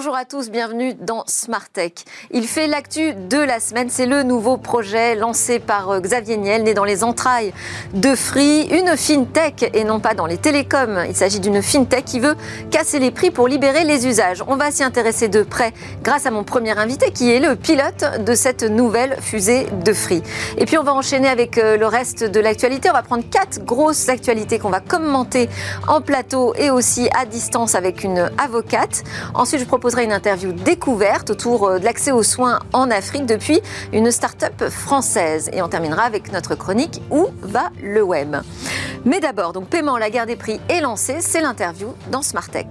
Bonjour à tous, bienvenue dans Smart Tech. Il fait l'actu de la semaine, c'est le nouveau projet lancé par euh, Xavier Niel, né dans les entrailles de Free, une fintech et non pas dans les télécoms. Il s'agit d'une fintech qui veut casser les prix pour libérer les usages. On va s'y intéresser de près grâce à mon premier invité qui est le pilote de cette nouvelle fusée de Free. Et puis on va enchaîner avec euh, le reste de l'actualité. On va prendre quatre grosses actualités qu'on va commenter en plateau et aussi à distance avec une avocate. Ensuite, je proposerai une interview découverte autour euh, de l'accès aux soins en Afrique depuis une start-up française. Et on terminera avec notre chronique Où va le web? Mais d'abord, donc paiement, la guerre des prix est lancée. C'est l'interview dans Smart Tech.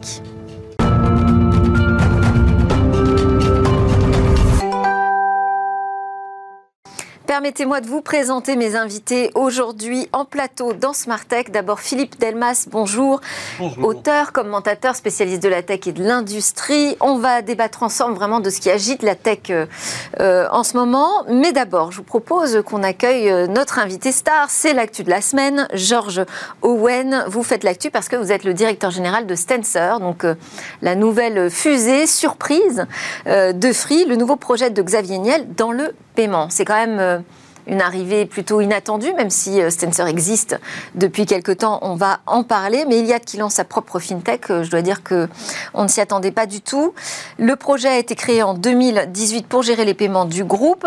Permettez-moi de vous présenter mes invités aujourd'hui en plateau dans Smart Tech. D'abord Philippe Delmas, bonjour. bonjour. Auteur, commentateur, spécialiste de la tech et de l'industrie. On va débattre ensemble vraiment de ce qui agite la tech euh, euh, en ce moment. Mais d'abord, je vous propose qu'on accueille euh, notre invité star. C'est l'actu de la semaine, Georges Owen. Vous faites l'actu parce que vous êtes le directeur général de Stencer, donc la nouvelle fusée surprise de Free, le nouveau projet de Xavier Niel dans le paiement. C'est quand même une arrivée plutôt inattendue, même si euh, Stencer existe depuis quelque temps, on va en parler. Mais Iliad qui lance sa propre fintech, euh, je dois dire que on ne s'y attendait pas du tout. Le projet a été créé en 2018 pour gérer les paiements du groupe.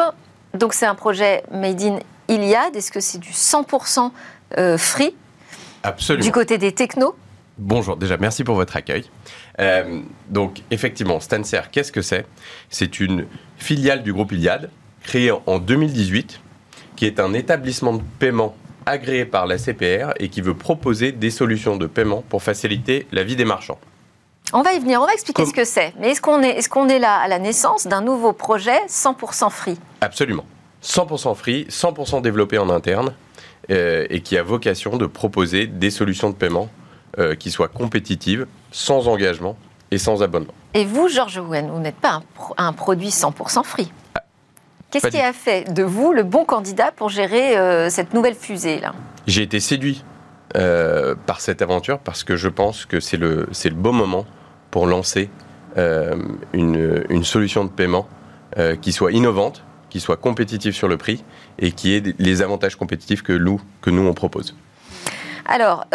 Donc c'est un projet made in Iliad. Est-ce que c'est du 100% euh, free? Absolument. Du côté des technos? Bonjour, déjà merci pour votre accueil. donc effectivement, Stancer, qu'est-ce que c'est? C'est une filiale du groupe Iliad, créée en 2018 qui est un établissement de paiement agréé par la CPR et qui veut proposer des solutions de paiement pour faciliter la vie des marchands. On va y venir, on va expliquer ce que c'est. Mais est-ce qu'on est, est, qu'on est là à la naissance d'un nouveau projet 100% free? Absolument. 100% free, 100% développé en interne euh, et qui a vocation de proposer des solutions de paiement euh, qui soient compétitives, sans engagement et sans abonnement. Et vous, Georges Owen, vous n'êtes pas un, un produit 100% free? Qu'est-ce qui a fait de vous le bon candidat pour gérer euh, cette nouvelle fusée là? J'ai été séduit euh, par cette aventure parce que je pense que c'est le, le bon moment pour lancer euh, une, une, solution de paiement qui soit innovante, qui soit compétitive sur le prix et qui ait les avantages compétitifs que nous, que nous on propose. Alors,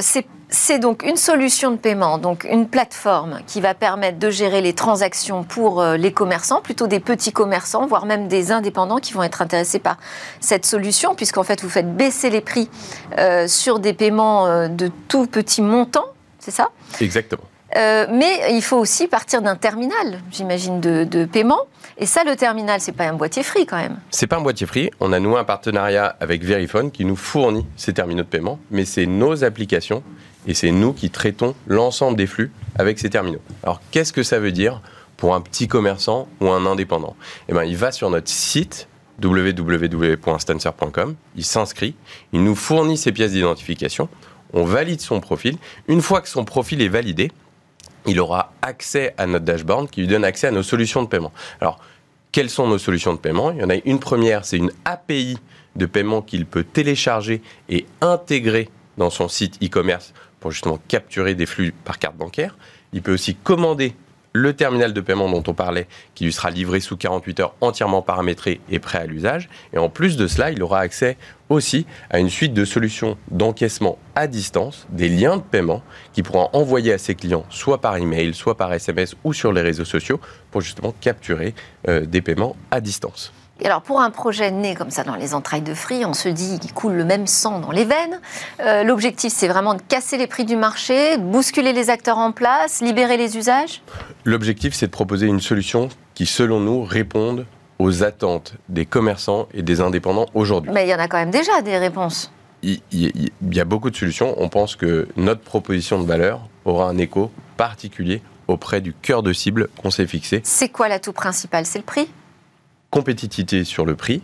c'est c'est donc une solution de paiement, donc une plateforme qui va permettre de gérer les transactions pour euh, les commerçants, plutôt des petits commerçants, voire même des indépendants qui vont être intéressés par cette solution, puisqu'en fait vous faites baisser les prix euh, sur des paiements euh, de tout petit montant, c'est ça? Exactement. Mais il faut aussi partir d'un terminal, j'imagine, de, paiement. Et ça, le terminal, c'est pas un boîtier free quand même. C'est pas un boîtier free. On a noué un partenariat avec Verifone qui nous fournit ces terminaux de paiement, mais c'est nos applications et c'est nous qui traitons l'ensemble des flux avec ces terminaux. Alors qu'est-ce que ça veut dire pour un petit commerçant ou un indépendant? Eh bien, il va sur notre site www.stancer.com, il s'inscrit, il nous fournit ses pièces d'identification, on valide son profil. Une fois que son profil est validé, il aura accès à notre dashboard qui lui donne accès à nos solutions de paiement. Alors, quelles sont nos solutions de paiement? Il y en a une première, c'est une API de paiement qu'il peut télécharger et intégrer dans son site e-commerce pour justement capturer des flux par carte bancaire. Il peut aussi commander le terminal de paiement dont on parlait, qui lui sera livré sous 48 heures entièrement paramétré et prêt à l'usage. Et en plus de cela, il aura accès aussi à une suite de solutions d'encaissement à distance, des liens de paiement qu'il pourra envoyer à ses clients, soit par email, soit par SMS ou sur les réseaux sociaux, pour justement capturer euh, des paiements à distance. Alors pour un projet né comme ça dans les entrailles de Free, on se dit qu'il coule le même sang dans les veines. Euh, l'objectif, c'est vraiment de casser les prix du marché, bousculer les acteurs en place, libérer les usages L'objectif, c'est de proposer une solution qui, selon nous, réponde aux attentes des commerçants et des indépendants aujourd'hui. Mais il y en a quand même déjà des réponses. Il, y a beaucoup de solutions. On pense que notre proposition de valeur aura un écho particulier auprès du cœur de cible qu'on s'est fixé. C'est quoi l'atout principal C'est le prix? Compétitivité sur le prix,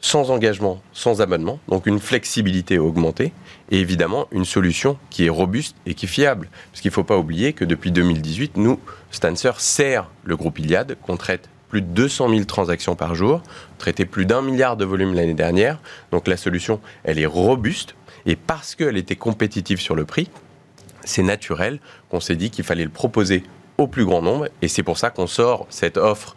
sans engagement, sans abonnement, donc une flexibilité augmentée, et évidemment une solution qui est robuste et qui est fiable. Parce qu'il ne faut pas oublier que depuis 2018, nous, Stancer sert le groupe Iliad, qu'on traite plus de 200 000 transactions par jour, traité plus d'un milliard de volume l'année dernière, donc la solution, elle est robuste, et parce qu'elle était compétitive sur le prix, c'est naturel qu'on s'est dit qu'il fallait le proposer au plus grand nombre. Et c'est pour ça qu'on sort cette offre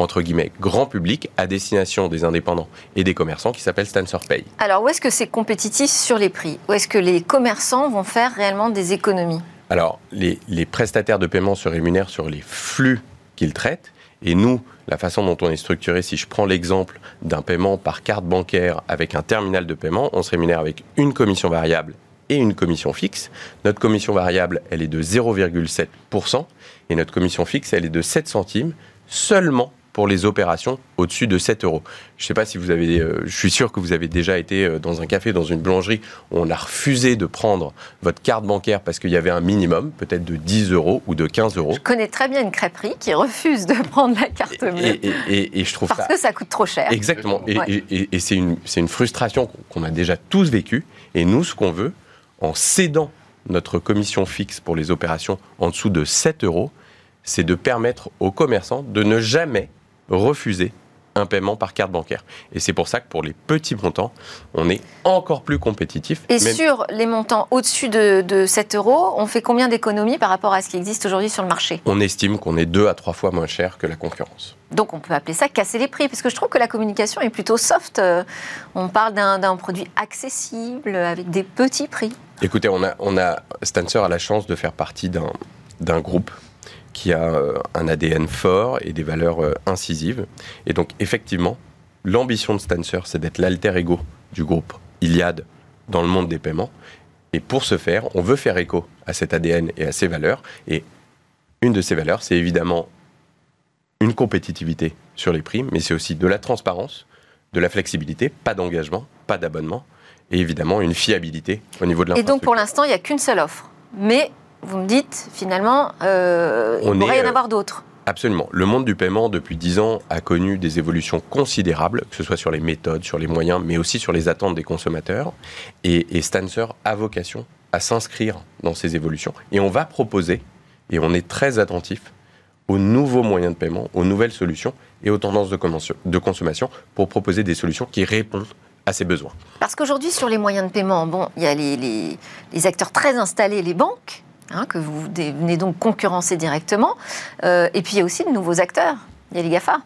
entre guillemets, grand public à destination des indépendants et des commerçants qui s'appelle Stancer Pay. Alors, où est-ce que c'est compétitif sur les prix? Où est-ce que les commerçants vont faire réellement des économies? Alors, les, prestataires de paiement se rémunèrent sur les flux qu'ils traitent. Et nous, la façon dont on est structuré, si je prends l'exemple d'un paiement par carte bancaire avec un terminal de paiement, on se rémunère avec une commission variable et une commission fixe. Notre commission variable, elle est de 0,7% et notre commission fixe, elle est de 7 centimes seulement pour les opérations au-dessus de 7 euros. Je ne sais pas si vous avez, euh, je suis sûr que vous avez déjà été euh, dans un café, dans une boulangerie, où on a refusé de prendre votre carte bancaire parce qu'il y avait un minimum, peut-être de 10 euros ou de 15 euros. Je connais très bien une crêperie qui refuse de prendre la carte bleue. Et, je trouve parce que ça coûte trop cher. Exactement. Et, c'est une, une frustration qu'on a déjà tous vécue. Et nous, ce qu'on veut, en cédant notre commission fixe pour les opérations en dessous de 7 euros, c'est de permettre aux commerçants de ne jamais refuser un paiement par carte bancaire. Et c'est pour ça que pour les petits montants, on est encore plus compétitif. Et sur les montants au-dessus de, 7 euros, on fait combien d'économies par rapport à ce qui existe aujourd'hui sur le marché? On estime qu'on est deux à trois fois moins cher que la concurrence. Donc on peut appeler ça casser les prix, parce que je trouve que la communication est plutôt soft. Euh, on parle d'un produit accessible avec des petits prix. Écoutez, on a, on a Stancer a la chance de faire partie d'un groupe qui a euh, un ADN fort et des valeurs euh, incisives. Et donc, effectivement, l'ambition de Stancer, c'est d'être l'alter ego du groupe Iliad dans le monde des paiements. Et pour ce faire, on veut faire écho à cet ADN et à ces valeurs. Et une de ces valeurs, c'est évidemment une compétitivité sur les prix, mais c'est aussi de la transparence, de la flexibilité, pas d'engagement, pas d'abonnement, et évidemment une fiabilité au niveau de l'infrastructure. Et donc pour l'instant, il n'y a qu'une seule offre. Mais vous me dites, finalement, euh, il pourrait y en avoir d'autres. Absolument. Le monde du paiement, depuis 10 ans, a connu des évolutions considérables, que ce soit sur les méthodes, sur les moyens, mais aussi sur les attentes des consommateurs. Et, et Stancer a vocation à s'inscrire dans ces évolutions. Et on va proposer, et on est très attentif, aux nouveaux moyens de paiement, aux nouvelles solutions et aux tendances de, de consommation pour proposer des solutions qui répondent à ces besoins. Parce qu'aujourd'hui, sur les moyens de paiement, bon, il y a les, les, les acteurs très installés, les banques, Hein, que vous venez donc concurrencer directement. Euh, et puis il y a aussi de nouveaux acteurs. Il y a les GAFA.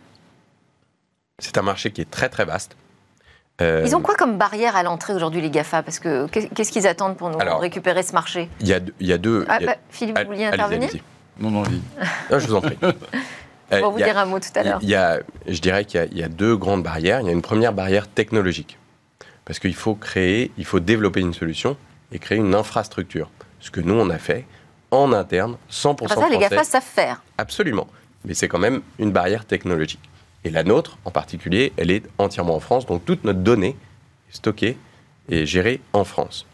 C'est un marché qui est très très vaste. Euh, Ils ont quoi comme barrière à l'entrée aujourd'hui, les GAFA Parce que qu'est-ce qu'ils attendent pour nous récupérer ce marché? Il y a, il y a deux. Ah, bah, Philippe, vous vouliez intervenir? Non, non, oui. non, je vous en prie. On va vous dire un mot tout à l'heure. Il y a, je dirais qu'il y, y, a deux grandes barrières. Il y a une première barrière technologique. Parce qu'il faut créer, il faut développer une solution et créer une infrastructure. Ce que nous, on a fait en interne, 100% ça, les GAFA savent faire. Absolument. Mais c'est quand même une barrière technologique. Et la nôtre, en particulier, elle est entièrement en France. Donc toute notre donnée est stockée et gérée en France.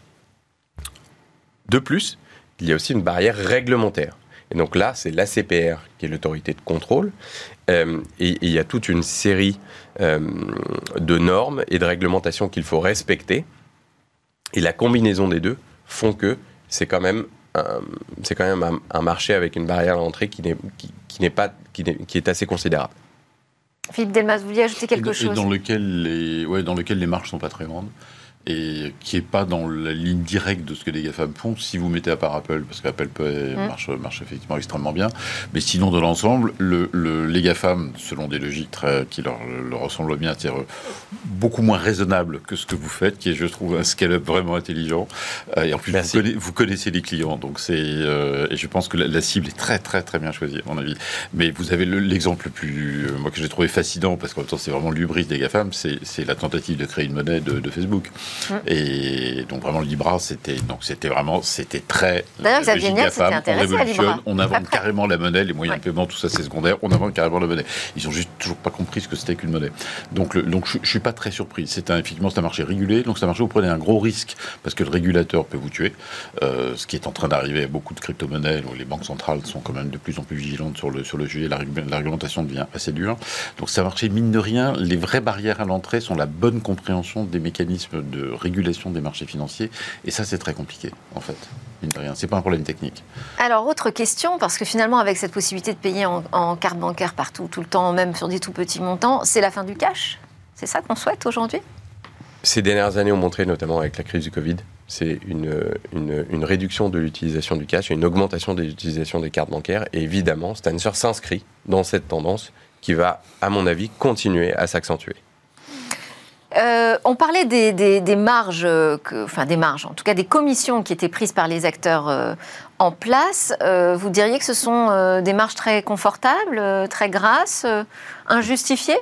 De plus, il y a aussi une barrière réglementaire. Et donc là, c'est l'ACPR qui est l'autorité de contrôle. Euh, et, il y a toute une série euh, de normes et de réglementations qu'il faut respecter. Et la combinaison des deux font que c'est quand même c'est quand même un, marché avec une barrière à l'entrée qui n'est qui, n'est pas qui, qui, est assez considérable. Philippe Delmas, vous vouliez ajouter quelque chose? dans lequel les ouais, dans lequel les marges sont pas très grandes et qui n'est pas dans la ligne directe de ce que les GAFAM font, si vous mettez à part Apple, parce qu'Apple mm. marche, marche, effectivement extrêmement bien, mais sinon de l'ensemble, le, les GAFAM, selon des logiques très, qui leur, leur ressemblent bien, c'est beaucoup moins raisonnable que ce que vous faites, qui est, je trouve, un scale-up vraiment intelligent. Euh, et en plus, vous connaissez, les clients, donc c'est, euh, et je pense que la, cible est très très très bien choisie, à mon avis. Mais vous avez l'exemple le, plus, euh, moi que j'ai trouvé fascinant, parce qu'en même temps c'est vraiment l'ubris des GAFAM, c'est la tentative de créer une monnaie de, de Facebook. Et donc vraiment Libra, c'était donc c'était vraiment c'était très. D'ailleurs, Xavier Niel s'était intéressé à Libra. On invente carrément la monnaie, les moyens de paiement, tout ça c'est secondaire. On invente carrément la monnaie. Ils ont juste toujours pas compris ce que c'était qu'une monnaie. Donc donc je, suis pas très surpris. C'est un, effectivement c'est un marché régulé, donc c'est un marché où vous prenez un gros risque parce que le régulateur peut vous tuer. Euh, ce qui est en train d'arriver à beaucoup de crypto-monnaies. où les banques centrales sont quand même de plus en plus vigilantes sur le sur le sujet. La, la réglementation devient assez dure. Donc c'est un marché mine de rien. Les vraies barrières à l'entrée sont la bonne compréhension des mécanismes de régulation des marchés financiers. Et ça, c'est très compliqué, en fait. C'est pas un problème technique. Alors, autre question, parce que finalement, avec cette possibilité de payer en, carte bancaire partout, tout le temps, même sur des tout petits montants, c'est la fin du cash? C'est ça qu'on souhaite aujourd'hui? Ces dernières années ont montré, notamment avec la crise du Covid, c'est une, une, réduction de l'utilisation du cash et une augmentation de l'utilisation des cartes bancaires. Et évidemment, Stancer s'inscrit dans cette tendance qui va, à mon avis, continuer à s'accentuer. Euh, on parlait des, marges, enfin des marges, en tout cas des commissions qui étaient prises par les acteurs euh, en place. Euh, vous diriez que ce sont des marges très confortables, très grasses, injustifiées?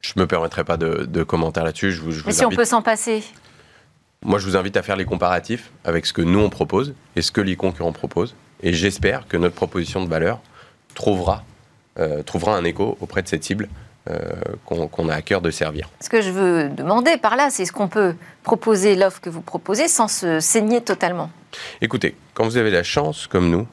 Je ne me permettrai pas de, commentaire là-dessus. Mais si on peut s'en passer Moi, je vous invite à faire les comparatifs avec ce que nous on propose et ce que les concurrents proposent. Et j'espère que notre proposition de valeur trouvera, trouvera un écho auprès de cette cible euh, qu'on a à cœur de servir. Ce que je veux demander par là, c'est ce qu'on peut proposer l'offre que vous proposez sans se saigner totalement Écoutez, quand vous avez la chance, comme nous,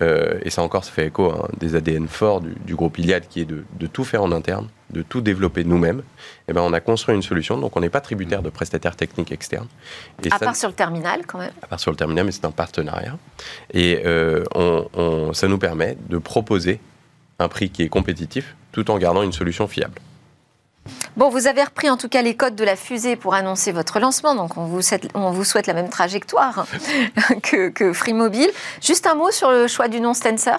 euh, et ça encore, ça fait écho à des ADN forts du, groupe Iliad, qui est de, tout faire en interne, de tout développer nous-mêmes, et eh ben on a construit une solution, donc on n'est pas tributaire de prestataires techniques externes. Et à part sur le terminal, quand même À part sur le terminal, mais c'est un partenariat. Et euh, ça nous permet de proposer un prix qui est compétitif tout en gardant une solution fiable. Bon, vous avez repris en tout cas les codes de la fusée pour annoncer votre lancement, donc on vous souhaite, on vous souhaite la même trajectoire que, que, Free Mobile. Juste un mot sur le choix du nom Stencer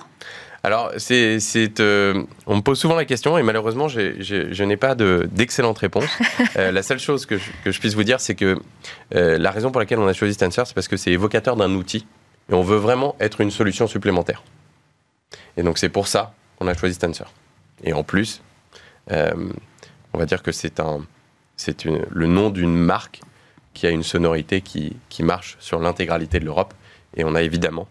alors, c'est, euh, on me pose souvent la question et malheureusement, je n'ai pas d'excellente réponse. Euh, la seule chose que je, puisse vous dire, c'est que euh, la raison pour laquelle on a choisi Stencer, c'est parce que c'est évocateur d'un outil et on veut vraiment être une solution supplémentaire. Et donc, c'est pour ça qu'on a choisi Stencer. Et en plus, euh, on va dire que c'est le nom d'une marque qui a une sonorité qui, qui marche sur l'intégralité de l'Europe. Et on a évidemment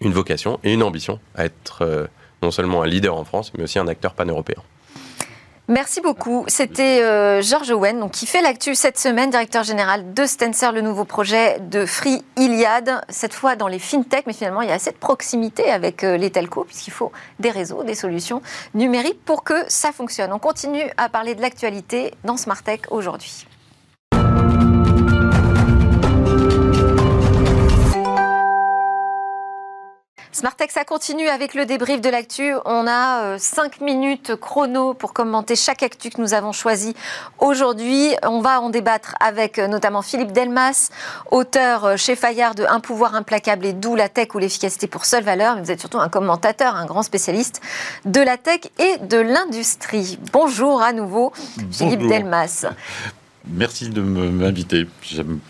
une vocation et une ambition à être euh, non seulement un leader en France, mais aussi un acteur pan-européen. Merci beaucoup. C'était euh, Georges Owen, donc, qui fait l'actu cette semaine, directeur général de Stencer, le nouveau projet de Free Iliad, cette fois dans les fintech, mais finalement il y a assez de proximité avec euh, les telcos, puisqu'il faut des réseaux, des solutions numériques pour que ça fonctionne. On continue à parler de l'actualité dans Smart Tech aujourd'hui. Smartex, ça continue avec le débrief de l'actu. On a 5 euh, minutes chrono pour commenter chaque actu que nous avons choisi aujourd'hui. On va en débattre avec euh, notamment Philippe Delmas, auteur euh, chez Fayard de Un pouvoir implacable et d'où la tech ou l'efficacité pour seule valeur. Mais vous êtes surtout un commentateur, un grand spécialiste de la tech et de l'industrie. Bonjour à nouveau, Philippe Delmas. Merci de m'inviter. J'aime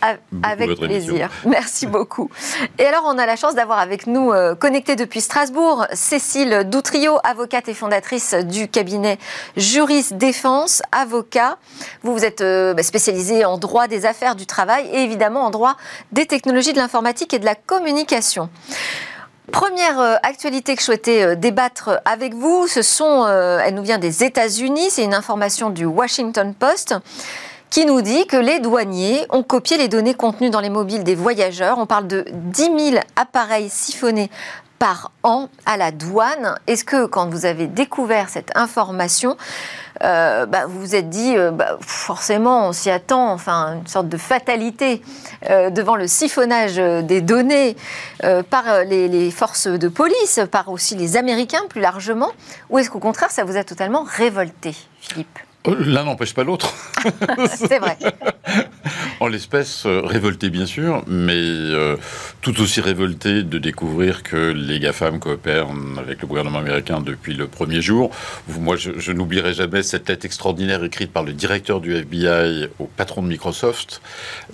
Avec plaisir. Merci beaucoup. Et alors, on a la chance d'avoir avec nous, euh, connecté depuis Strasbourg, Cécile Doutrio, avocate et fondatrice du cabinet Juris Défense, avocat. Vous, vous êtes euh, bah, spécialisée en droit des affaires du travail et évidemment en droit des technologies de l'informatique et de la communication. Première euh, actualité que je souhaitais débattre avec vous, ce sont, elle nous vient des États-Unis, c'est une information du Washington Post qui nous dit que les douaniers ont copié les données contenues dans les mobiles des voyageurs. On parle de 10 000 appareils siphonnés par an à la douane. Est-ce que quand vous avez découvert cette information, euh, bah, vous vous êtes dit, euh, bah, forcément, on s'y attend, enfin, une sorte de fatalité euh, devant le siphonnage des données par les, les, forces de police, par aussi les Américains plus largement, ou est-ce qu'au contraire, ça vous a totalement révolté, Philippe? L'un n'empêche pas l'autre. C'est vrai. en l'espèce, euh, révolté bien sûr, mais euh, tout aussi révolté de découvrir que les GAFAM coopèrent avec le gouvernement américain depuis le premier jour. Moi, je, n'oublierai jamais cette lettre extraordinaire écrite par le directeur du FBI au patron de Microsoft.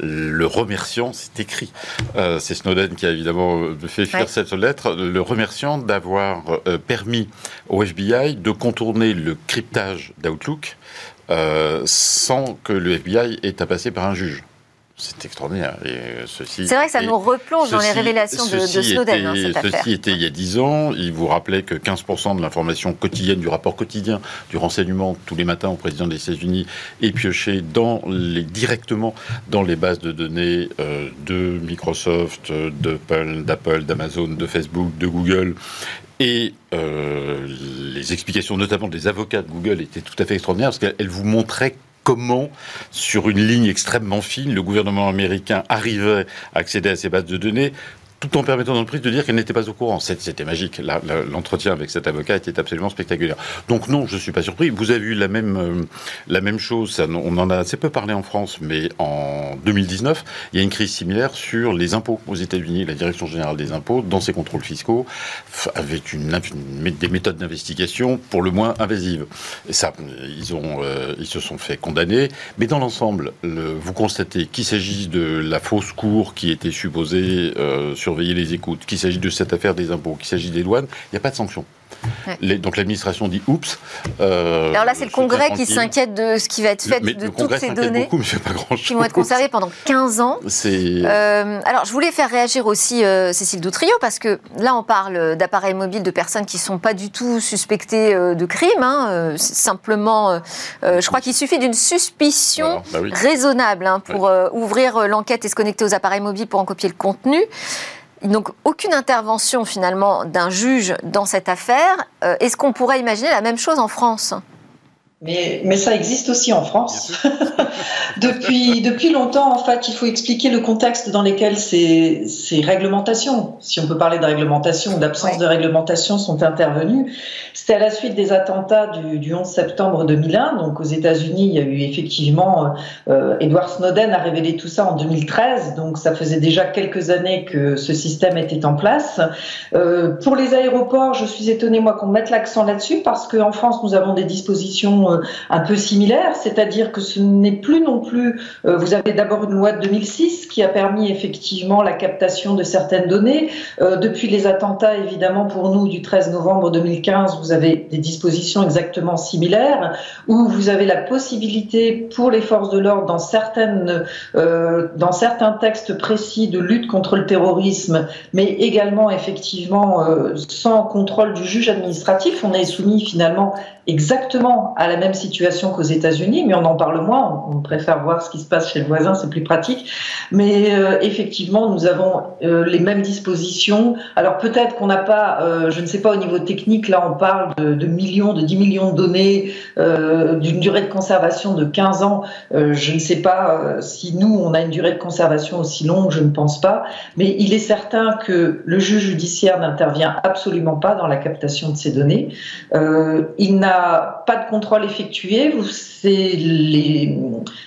Le remerciant, c'est écrit. Euh, c'est Snowden qui a évidemment fait écrire cette lettre. Le remerciant d'avoir permis au FBI de contourner le cryptage d'Outlook euh, sans que le FBI ait à passer par un juge. C'est extraordinaire. C'est vrai que ça nous replonge dans les révélations de, Snowden. Hein, ceci était il y a 10 ans. Il vous rappelait que 15% de l'information quotidienne, du rapport quotidien, du renseignement tous les matins au président des États-Unis est pioché dans les, directement dans les bases de données euh, de Microsoft, d'Apple, d'Amazon, de Facebook, de Google et euh, les explications, notamment des avocats de Google, étaient tout à fait extraordinaires parce qu'elles vous montraient comment, sur une ligne extrêmement fine, le gouvernement américain arrivait à accéder à ces bases de données tout en permettant à l'entreprise de dire qu'elle n'était pas au courant. C'était magique. L'entretien avec cet avocat était absolument spectaculaire. Donc non, je ne suis pas surpris. Vous avez eu la même, euh, la même chose, on en a assez peu parlé en France, mais en 2019, il y a une crise similaire sur les impôts aux États-Unis. La Direction générale des impôts, dans ses contrôles fiscaux, avait une, des méthodes d'investigation pour le moins invasives. Et ça, ils, ont, euh, ils se sont fait condamner. Mais dans l'ensemble, vous constatez qu'il s'agisse de la fausse cour qui était supposée euh, surveiller les écoutes, qu'il s'agisse de cette affaire des impôts, qu'il s'agisse des douanes, il n'y a pas de sanction donc l'administration dit oups. Euh, Alors là, c'est le Congrès qui s'inquiète de ce qui va être fait de toutes ces données qui vont être conservées pendant 15 ans. Euh, alors, je voulais faire réagir aussi euh, Cécile Doutrio parce que là, on parle d'appareils mobiles de personnes qui ne sont pas du tout suspectées de crime. Hein, simplement, je crois qu'il suffit d'une suspicion bah raisonnable hein, pour ouvrir l'enquête et se connecter aux appareils mobiles pour en copier le contenu. Donc aucune intervention finalement d'un juge dans cette affaire. Euh, est-ce qu'on pourrait imaginer la même chose en France? Mais, mais, ça existe aussi en France. depuis, depuis longtemps, en fait, il faut expliquer le contexte dans lequel ces, ces réglementations, si on peut parler de réglementation ou d'absence de réglementation, sont intervenues. C'était à la suite des attentats du, du, 11 septembre 2001. Donc aux États-Unis, il y a eu effectivement, euh, Edward Snowden a révélé tout ça en 2013. Donc ça faisait déjà quelques années que ce système était en place. Euh, pour les aéroports, je suis étonnée, moi, qu'on mette l'accent là-dessus parce qu'en France, nous avons des dispositions euh, un peu similaire, c'est-à-dire que ce n'est plus non plus. Euh, vous avez d'abord une loi de 2006 qui a permis effectivement la captation de certaines données. Euh, depuis les attentats, évidemment, pour nous, du 13 novembre 2015, vous avez des dispositions exactement similaires où vous avez la possibilité pour les forces de l'ordre dans certains textes précis de lutte contre le terrorisme, mais également effectivement sans contrôle du juge administratif. On est soumis finalement exactement à la même situation qu'aux États-Unis, mais on en parle moins. On, préfère voir ce qui se passe chez le voisin, c'est plus pratique. Mais euh, effectivement, nous avons euh, les mêmes dispositions. Alors peut-être qu'on n'a pas, euh, je ne sais pas au niveau technique, là on parle de, de millions, de 10 millions de données, d'une durée de conservation de 15 ans. je ne sais pas si nous, on a une durée de conservation aussi longue, je ne pense pas. Mais il est certain que le juge judiciaire n'intervient absolument pas dans la captation de ces données. il n'a pas de contrôle effectué. C'est les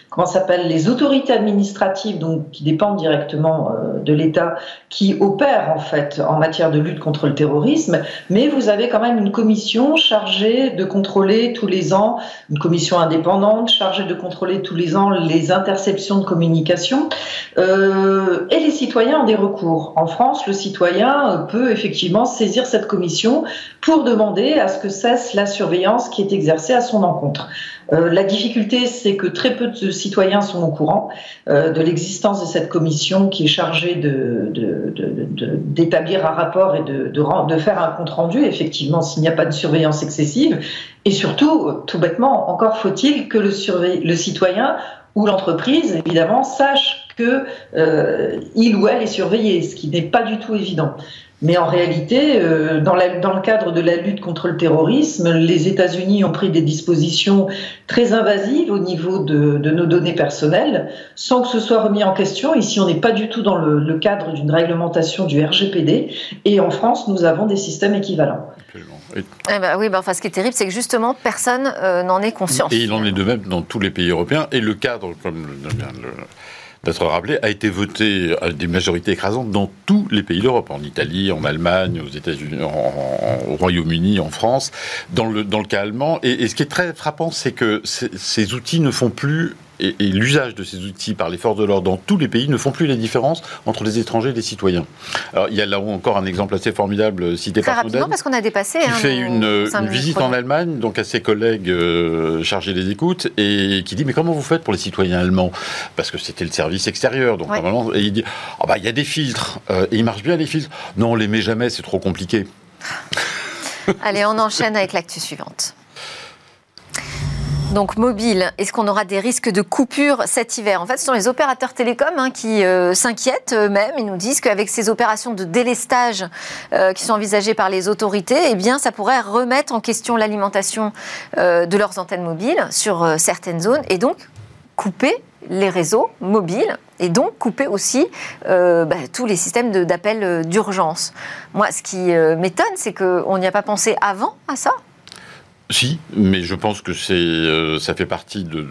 comment s'appelle les autorités administratives donc qui dépendent directement euh, de l'État qui opèrent en fait en matière de lutte contre le terrorisme. Mais vous avez quand même une commission chargée de contrôler tous les ans, une commission indépendante chargée de contrôler tous les ans les interceptions de communication. Euh, et les citoyens ont des recours. En France, le citoyen peut effectivement saisir cette commission pour demander à ce que cesse la surveillance qui est exercée à son encontre. Euh, la difficulté, c'est que très peu de citoyens sont au courant euh, de l'existence de cette commission qui est chargée d'établir un rapport et de, faire un compte rendu, effectivement, s'il n'y a pas de surveillance excessive. Et surtout, tout bêtement, encore faut-il que le, le citoyen ou l'entreprise, évidemment, sache qu'il euh, ou elle est surveillé, ce qui n'est pas du tout évident. Mais en réalité, euh, dans, le cadre de la lutte contre le terrorisme, les États-Unis ont pris des dispositions très invasives au niveau de, nos données personnelles, sans que ce soit remis en question. Ici, on n'est pas du tout dans le, cadre d'une réglementation du RGPD. Et en France, nous avons des systèmes équivalents. Eh ben oui, ben enfin, ce qui est terrible, c'est que justement, personne euh, n'en est conscient. Et il en est de même dans tous les pays européens. Et le cadre, comme le, d'être rappelé, a été voté à des majorités écrasantes dans tous les pays d'Europe, en Italie, en Allemagne, aux États-Unis, au Royaume-Uni, en France, dans le, dans le cas allemand. Et, ce qui est très frappant, c'est que ces outils ne font plus et, l'usage de ces outils par les forces de l'ordre dans tous les pays ne font plus la différence entre les étrangers et les citoyens. Alors, il y a là encore un exemple assez formidable euh, cité Très par rapidement, parce qu'on a dépassé. Qui hein, fait une, visite en Allemagne, donc à ses collègues euh, chargés des écoutes, et qui dit Mais comment vous faites pour les citoyens allemands? Parce que c'était le service extérieur, donc normalement. Et il dit oh bah, il y a des filtres, euh, et ils marchent bien les filtres. Non, on les met jamais, c'est trop compliqué. Allez, on enchaîne avec l'actu suivante. Donc mobile, est-ce qu'on aura des risques de coupure cet hiver? En fait, ce sont les opérateurs télécoms hein, qui euh, s'inquiètent eux-mêmes. Ils nous disent qu'avec ces opérations de délestage euh, qui sont envisagées par les autorités, eh bien, ça pourrait remettre en question l'alimentation euh, de leurs antennes mobiles sur certaines zones et donc couper les réseaux mobiles et donc couper aussi bah, tous les systèmes d'appel d'urgence. Moi, ce qui m'étonne, c'est qu'on n'y a pas pensé avant à ça? Si, mais je pense que c'est, euh, ça fait partie de,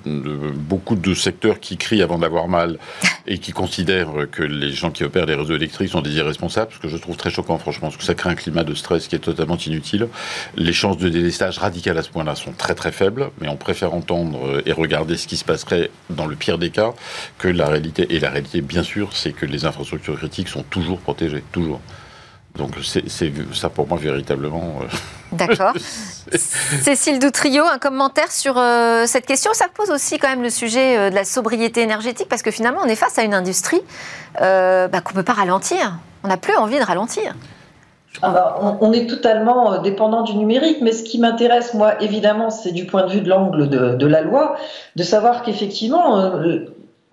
beaucoup de secteurs qui crient avant d'avoir mal et qui considèrent que les gens qui opèrent les réseaux électriques sont des irresponsables, ce que je trouve très choquant, franchement, parce que ça crée un climat de stress qui est totalement inutile. Les chances de délestage radical à ce point-là sont très très faibles, mais on préfère entendre et regarder ce qui se passerait dans le pire des cas que la réalité. Et la réalité, bien sûr, c'est que les infrastructures critiques sont toujours protégées, toujours. Donc c'est ça pour moi véritablement. Euh, D'accord. Cécile Doutrio, un commentaire sur euh, cette question. Ça pose aussi quand même le sujet euh, de la sobriété énergétique parce que finalement on est face à une industrie bah, qu'on ne peut pas ralentir. On n'a plus envie de ralentir. on, est totalement dépendant du numérique, mais ce qui m'intéresse, moi, évidemment, c'est du point de vue de l'angle de, de, la loi, de savoir qu'effectivement,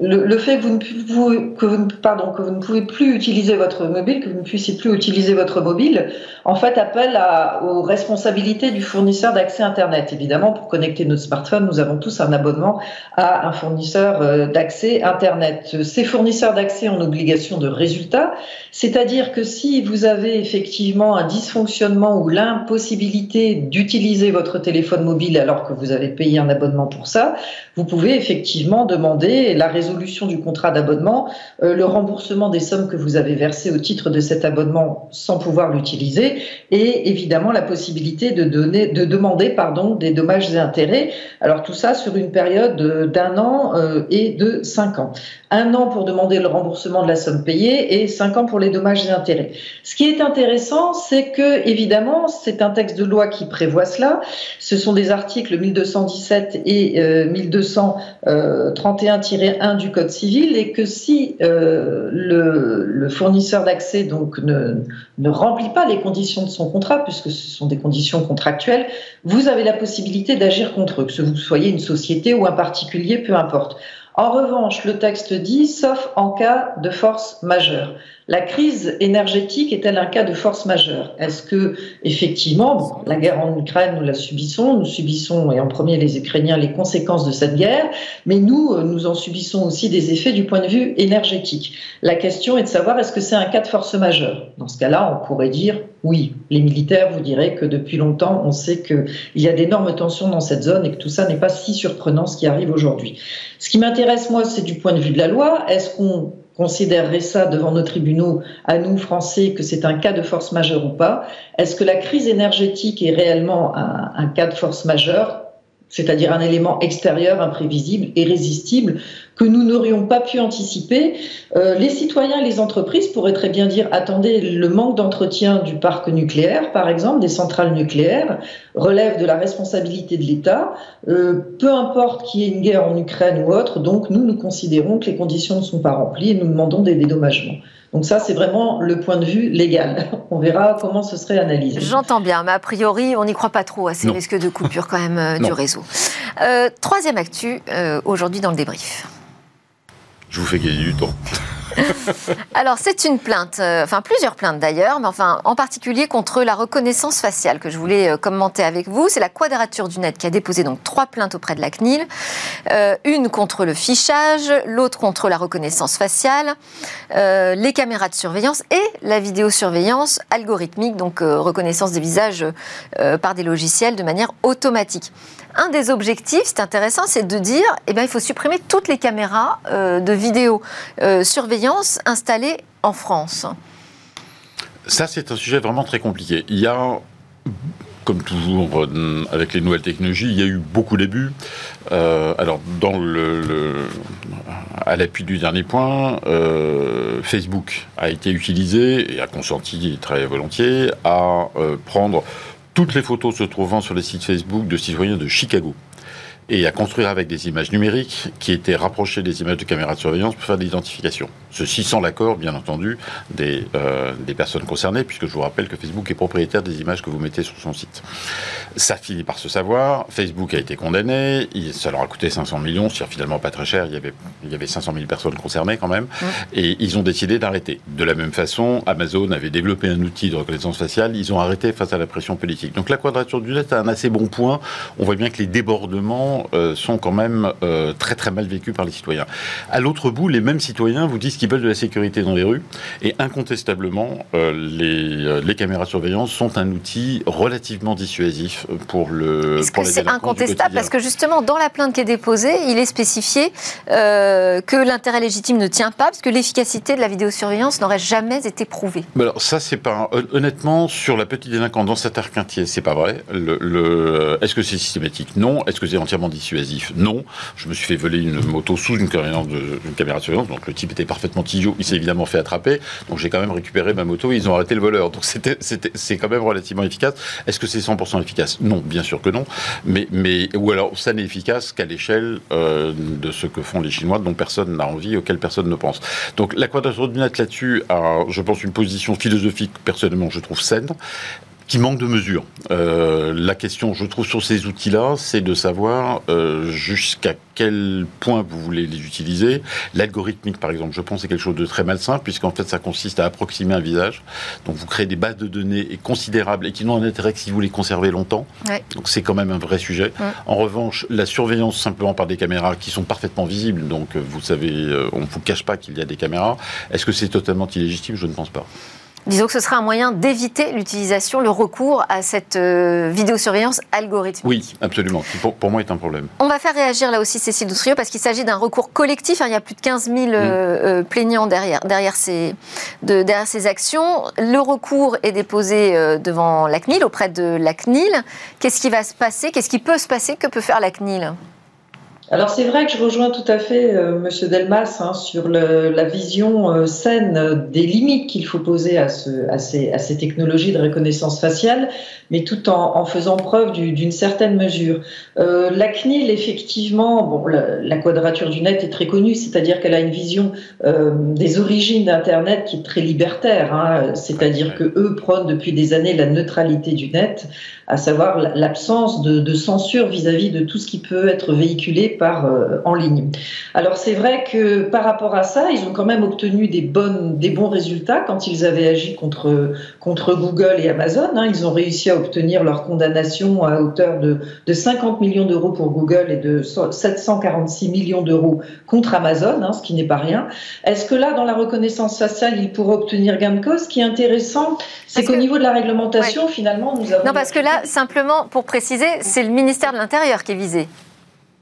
le, fait que vous, ne, pouvez plus utiliser votre mobile, que vous ne puissiez plus utiliser votre mobile, en fait, appelle à, aux responsabilités du fournisseur d'accès Internet. Évidemment, pour connecter notre smartphone, nous avons tous un abonnement à un fournisseur euh, d'accès Internet. Ces fournisseurs d'accès ont une obligation de résultat, c'est-à-dire que si vous avez effectivement un dysfonctionnement ou l'impossibilité d'utiliser votre téléphone mobile alors que vous avez payé un abonnement pour ça, vous pouvez effectivement demander la résolution résolution du contrat d'abonnement, euh, le remboursement des sommes que vous avez versées au titre de cet abonnement sans pouvoir l'utiliser, et évidemment la possibilité de, donner, de demander pardon, des dommages et intérêts. Alors tout ça sur une période d'un an euh, et de cinq ans. Un an pour demander le remboursement de la somme payée et cinq ans pour les dommages et intérêts. Ce qui est intéressant, c'est que évidemment, c'est un texte de loi qui prévoit cela. Ce sont des articles 1217 et 1231-1 du Code civil et que si euh, le, fournisseur d'accès donc ne, ne remplit pas les conditions de son contrat, puisque ce sont des conditions contractuelles, vous avez la possibilité d'agir contre eux, que vous soyez une société ou un particulier, peu importe. En revanche, le texte dit sauf en cas de force majeure. La crise énergétique est-elle un cas de force majeure? Est-ce que, effectivement, la guerre en Ukraine, nous la subissons, nous subissons, et en premier les Ukrainiens, les conséquences de cette guerre, mais nous, euh, nous en subissons aussi des effets du point de vue énergétique. La question est de savoir est-ce que c'est un cas de force majeure? Dans ce cas-là, on pourrait dire oui. Les militaires vous diraient que depuis longtemps, on sait qu'il y a d'énormes tensions dans cette zone et que tout ça n'est pas si surprenant ce qui arrive aujourd'hui. Ce qui m'intéresse, moi, c'est du point de vue de la loi. Est-ce qu'on considérerait ça devant nos tribunaux, à nous Français, que c'est un cas de force majeure ou pas? Est-ce que la crise énergétique est réellement un, un cas de force majeure? C'est-à-dire un élément extérieur, imprévisible, irrésistible, que nous n'aurions pas pu anticiper. Euh, les citoyens et les entreprises pourraient très bien dire attendez, le manque d'entretien du parc nucléaire, par exemple, des centrales nucléaires, relève de la responsabilité de l'État. Euh, peu importe qu'il y ait une guerre en Ukraine ou autre, donc nous, nous considérons que les conditions ne sont pas remplies et nous demandons des dédommagements. Donc ça, c'est vraiment le point de vue légal. On verra comment ce serait analysé. J'entends bien, mais a priori, on n'y croit pas trop à ces risques de coupure quand même euh, du réseau. Euh, troisième actu, euh, aujourd'hui dans le débrief. Je vous fais gagner du temps. Alors, c'est une plainte, euh, enfin plusieurs plaintes d'ailleurs, mais enfin en particulier contre la reconnaissance faciale que je voulais euh, commenter avec vous. C'est la Quadrature du Net qui a déposé donc trois plaintes auprès de la CNIL. Euh, une contre le fichage, l'autre contre la reconnaissance faciale, les caméras de surveillance et la vidéosurveillance algorithmique, donc reconnaissance des visages par des logiciels de manière automatique. Un des objectifs, c'est intéressant, c'est de dire, eh bien, il faut supprimer toutes les caméras de installée en France Ça, c'est un sujet vraiment très compliqué. Il y a comme toujours euh, avec les nouvelles technologies, il y a eu beaucoup d'abus. Euh, alors, dans le, à l'appui du dernier point, euh, Facebook a été utilisé et a consenti très volontiers à prendre toutes les photos se trouvant sur les sites Facebook de citoyens de Chicago et à construire avec des images numériques qui étaient rapprochées des images de caméras de surveillance pour faire de l'identification. Ceci sans l'accord, bien entendu, des, euh, des personnes concernées, puisque je vous rappelle que Facebook est propriétaire des images que vous mettez sur son site. Ça finit par se savoir. Facebook a été condamné. ça leur a coûté 500 millions, c'est finalement pas très cher. Il y avait, il y avait 500 000 personnes concernées quand même. Et ils ont décidé d'arrêter. De la même façon, Amazon avait développé un outil de reconnaissance faciale. Ils ont arrêté face à la pression politique. Donc la quadrature du net a un assez bon point. On voit bien que les débordements effectivement, sont quand même très très mal vécues par les citoyens. À l'autre bout, les mêmes citoyens vous disent qu'ils veulent de la sécurité dans les rues, et incontestablement, les, les caméras de surveillance sont un outil relativement dissuasif pour le. Est-ce que c'est incontestable? Parce que justement, dans la plainte qui est déposée, il est spécifié que l'intérêt légitime ne tient pas, parce que l'efficacité de la vidéosurveillance n'aurait jamais été prouvée. alors ça, c'est pas honnêtement sur la petite délinquance dans cet arc-quintier, c'est pas vrai. Le, Est-ce que c'est systématique? Non. Est-ce que c'est entièrement dissuasif Non. Je me suis fait voler une moto sous une caméra de, surveillance, donc le type était parfaitement idiot. Il s'est évidemment fait attraper, donc j'ai quand même récupéré ma moto. Ils ont arrêté le voleur, donc c'est quand même relativement efficace. Est-ce que c'est 100% efficace? Non, bien sûr que non. Mais, mais ou alors ça n'est efficace qu'à l'échelle euh, de ce que font les Chinois, dont personne n'a envie, auquel personne ne pense. Donc la quadrature du net là-dessus a, je pense, une position philosophique personnellement, je trouve saine qui manque de mesure. Euh, la question, je trouve, sur ces outils-là, c'est de savoir euh, jusqu'à quel point vous voulez les utiliser. L'algorithmique, par exemple, je pense, c'est quelque chose de très malsain, puisqu'en fait, ça consiste à approximer un visage. Donc, vous créez des bases de données considérables et qui n'ont un intérêt que si vous les conservez longtemps. Donc, c'est quand même un vrai sujet. En revanche, la surveillance simplement par des caméras qui sont parfaitement visibles, donc vous savez, euh, on ne vous cache pas qu'il y a des caméras. Est-ce que c'est totalement illégitime? Je ne pense pas. Disons que ce sera un moyen d'éviter l'utilisation, le recours à cette euh, vidéosurveillance algorithmique. Oui, absolument. Qui pour, moi est un problème. On va faire réagir là aussi Cécile Doutrio parce qu'il s'agit d'un recours collectif. Hein. il y a plus de 15 000 euh, mm. euh, plaignants derrière, derrière, ces, de, derrière ces actions. Le recours est déposé devant la CNIL, auprès de la CNIL. Qu'est-ce qui va se passer? Qu'est-ce qui peut se passer? Que peut faire la CNIL? Alors c'est vrai que je rejoins tout à fait euh, Monsieur Delmas hein, sur le, la vision euh, saine des limites qu'il faut poser à, ce, à, ces, à, ces, technologies de reconnaissance faciale, mais tout en, en faisant preuve d'une certaine mesure. Euh, la CNIL, effectivement, bon, la, la, quadrature du net est très connue, c'est-à-dire qu'elle a une vision euh, des origines d'Internet qui est très libertaire, hein, c'est-à-dire que eux prônent depuis des années la neutralité du net, à savoir l'absence de, de, censure vis-à-vis -vis de tout ce qui peut être véhiculé par, euh, en ligne. Alors c'est vrai que par rapport à ça, ils ont quand même obtenu des, bonnes, des bons résultats quand ils avaient agi contre, contre Google et Amazon. Hein. Ils ont réussi à obtenir leur condamnation à hauteur de, de 50 millions d'euros pour Google et de 746 millions d'euros contre Amazon, hein, ce qui n'est pas rien. Est-ce que là, dans la reconnaissance faciale, ils pourraient obtenir gain de cause? Ce qui est intéressant, c'est qu'au niveau de la réglementation, finalement, nous avons... Non, parce que là, simplement, pour préciser, c'est le ministère de l'Intérieur qui est visé.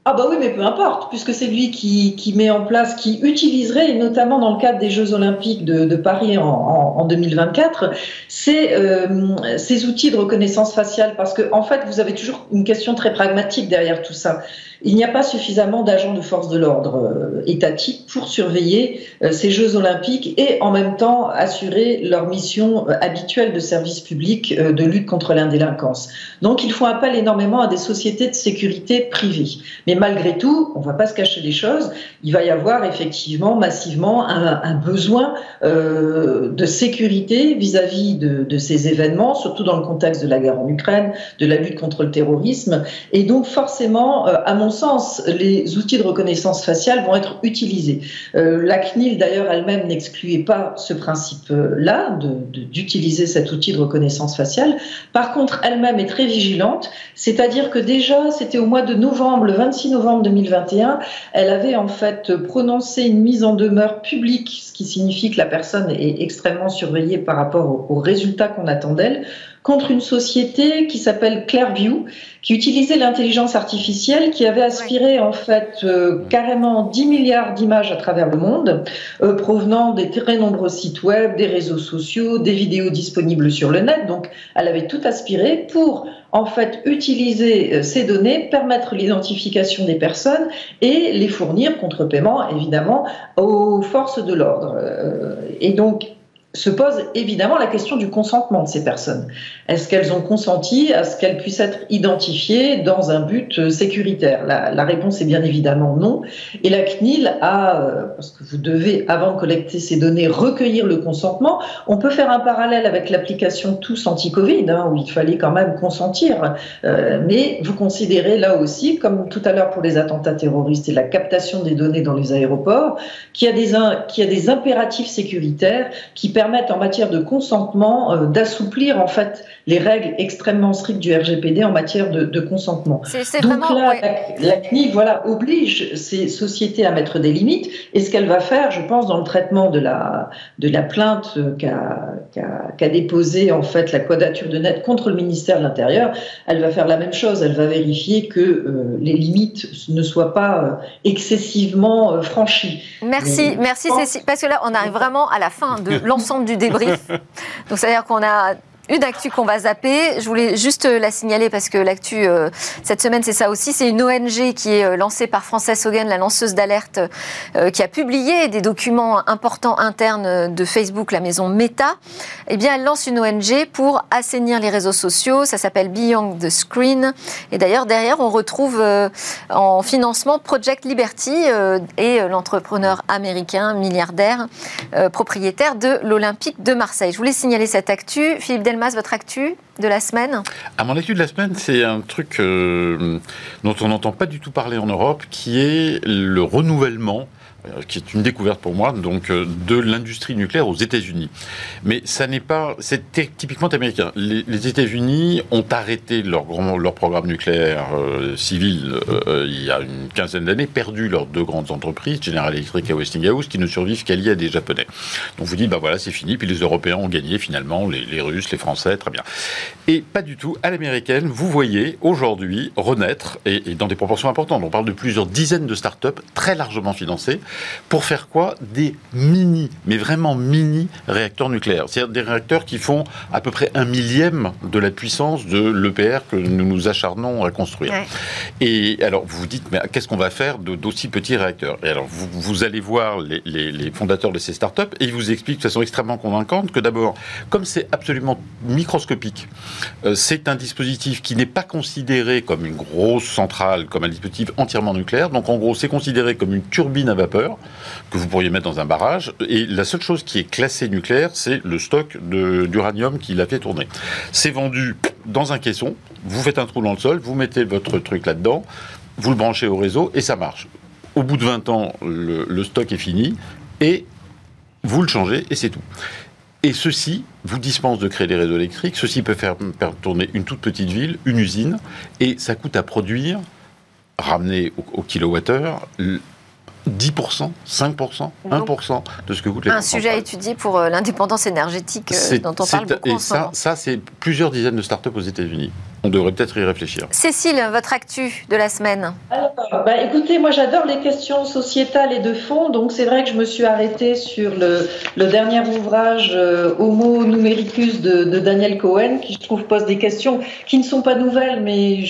Ah bah oui, mais peu importe, puisque c'est lui qui, qui, met en place, qui utiliserait, et notamment dans le cadre des Jeux Olympiques de, Paris en, en, en, 2024, c'est euh, ces outils de reconnaissance faciale, parce que en fait, vous avez toujours une question très pragmatique derrière tout ça il n'y a pas suffisamment d'agents de force de l'ordre euh, étatiques pour surveiller euh, ces Jeux olympiques et en même temps assurer leur mission euh, habituelle de service public de lutte contre l'indélinquance. Donc ils font appel énormément à des sociétés de sécurité privées. Mais malgré tout, on ne va pas se cacher les choses, il va y avoir effectivement massivement un, besoin de sécurité vis-à-vis de, de ces événements, surtout dans le contexte de la guerre en Ukraine, de la lutte contre le terrorisme. Et donc forcément, à mon sens, les outils de reconnaissance faciale vont être utilisés. Euh, la CNIL, d'ailleurs, elle-même n'excluait pas ce principe-là, d'utiliser cet outil de reconnaissance faciale. Par contre, elle-même est très vigilante, c'est-à-dire que déjà, c'était au mois de novembre, le 26 novembre 2021, elle avait en fait prononcé une mise en demeure publique, ce qui signifie que la personne est extrêmement surveillée par rapport aux résultats qu'on attend d'elle contre une société qui s'appelle Clearview, qui utilisait l'intelligence artificielle, qui avait aspiré en fait euh, carrément 10 milliards d'images à travers le monde, euh, provenant des très nombreux sites web, des réseaux sociaux, des vidéos disponibles sur le net. Donc, elle avait tout aspiré pour en fait utiliser euh, ces données, permettre l'identification des personnes et les fournir contre paiement, évidemment, aux forces de l'ordre. Et donc, se pose évidemment la question du consentement de ces personnes. Est-ce qu'elles ont consenti à ce qu'elles puissent être identifiées dans un but euh, sécuritaire? La, réponse est bien évidemment non. Et la CNIL a, euh, parce que vous devez, avant de collecter ces données, recueillir le consentement. On peut faire un parallèle avec l'application Tous anti-Covid, hein, où il fallait quand même consentir. Euh, mais vous considérez là aussi, comme tout à l'heure pour les attentats terroristes et la captation des données dans les aéroports, qu'il y a des, y a des impératifs sécuritaires qui permettent permettent en matière de consentement d'assouplir en fait les règles extrêmement strictes du RGPD en matière de, consentement. Donc là, la, CNIL voilà, oblige ces sociétés à mettre des limites. Et ce qu'elle va faire, je pense, dans le traitement de la, de la plainte qu'a déposée en fait la Quadrature de Net contre le ministère de l'Intérieur, elle va faire la même chose. Elle va vérifier que euh, les limites ne soient pas euh, excessivement euh, franchies. Merci, merci Cécile. Parce que là, on arrive vraiment à la fin de l'ensemble du débrief. Donc, c'est-à-dire qu'on a une actu qu'on va zapper, je voulais juste la signaler parce que l'actu euh, cette semaine c'est ça aussi, c'est une ONG qui est euh, lancée par Frances Hogan, la lanceuse d'alerte, euh, qui a publié des documents importants internes de Facebook, la maison Meta. Eh bien, elle lance une ONG pour assainir les réseaux sociaux. Ça s'appelle Beyond the Screen. Et d'ailleurs, derrière, on retrouve en financement Project Liberty et l'entrepreneur américain milliardaire propriétaire de l'Olympique de Marseille. Je voulais signaler cette actu, Philippe votre actu de la semaine? À mon actu de la semaine, c'est un truc euh, dont on n'entend pas du tout parler en Europe, qui est le renouvellement qui est une découverte pour moi, donc euh, de l'industrie nucléaire aux États-Unis. Mais ça n'est pas, c'est typiquement américain. Les, États-Unis ont arrêté leur, leur programme nucléaire euh, civil il y a une quinzaine d'années, perdu leurs deux grandes entreprises, General Electric et Westinghouse, qui ne survivent qu'à des Japonais. Donc vous dites, bah voilà, c'est fini. Puis les Européens ont gagné finalement, les, Russes, les Français, très bien. Et pas du tout à l'américaine. Vous voyez aujourd'hui renaître et, et dans des proportions importantes. On parle de plusieurs dizaines de start-up très largement financées pour faire quoi Des mini, mais vraiment mini réacteurs nucléaires. C'est-à-dire des réacteurs qui font à peu près un millième de la puissance de l'EPR que nous nous acharnons à construire. Et alors, vous vous dites, mais qu'est-ce qu'on va faire d'aussi petits réacteurs? Et alors, vous, allez voir les, fondateurs de ces startups et ils vous expliquent de façon extrêmement convaincante que d'abord, comme c'est absolument microscopique, euh, c'est un dispositif qui n'est pas considéré comme une grosse centrale, comme un dispositif entièrement nucléaire. Donc, en gros, c'est considéré comme une turbine à vapeur que vous pourriez mettre dans un barrage. Et la seule chose qui est classée nucléaire, c'est le stock d'uranium qui l'a fait tourner. C'est vendu dans un caisson, vous faites un trou dans le sol, vous mettez votre truc là-dedans, vous le branchez au réseau et ça marche. Au bout de 20 ans, le, stock est fini et vous le changez et c'est tout. Et ceci vous dispense de créer des réseaux électriques. Ceci peut faire, tourner une toute petite ville, une usine, et ça coûte à produire, ramené au, au kilowattheure, 10%, 5%, 1% de ce que coûte les Un sujet à étudier pour euh, l'indépendance énergétique euh, dont on parle beaucoup et ça, ça c'est plusieurs dizaines de startups aux États-Unis. On devrait peut-être y réfléchir. Cécile, votre actu de la semaine Alors, bah, écoutez, moi j'adore les questions sociétales et de fond, donc c'est vrai que je me suis arrêtée sur le, dernier ouvrage euh, Homo numericus de, Daniel Cohen, qui je trouve pose des questions qui ne sont pas nouvelles, mais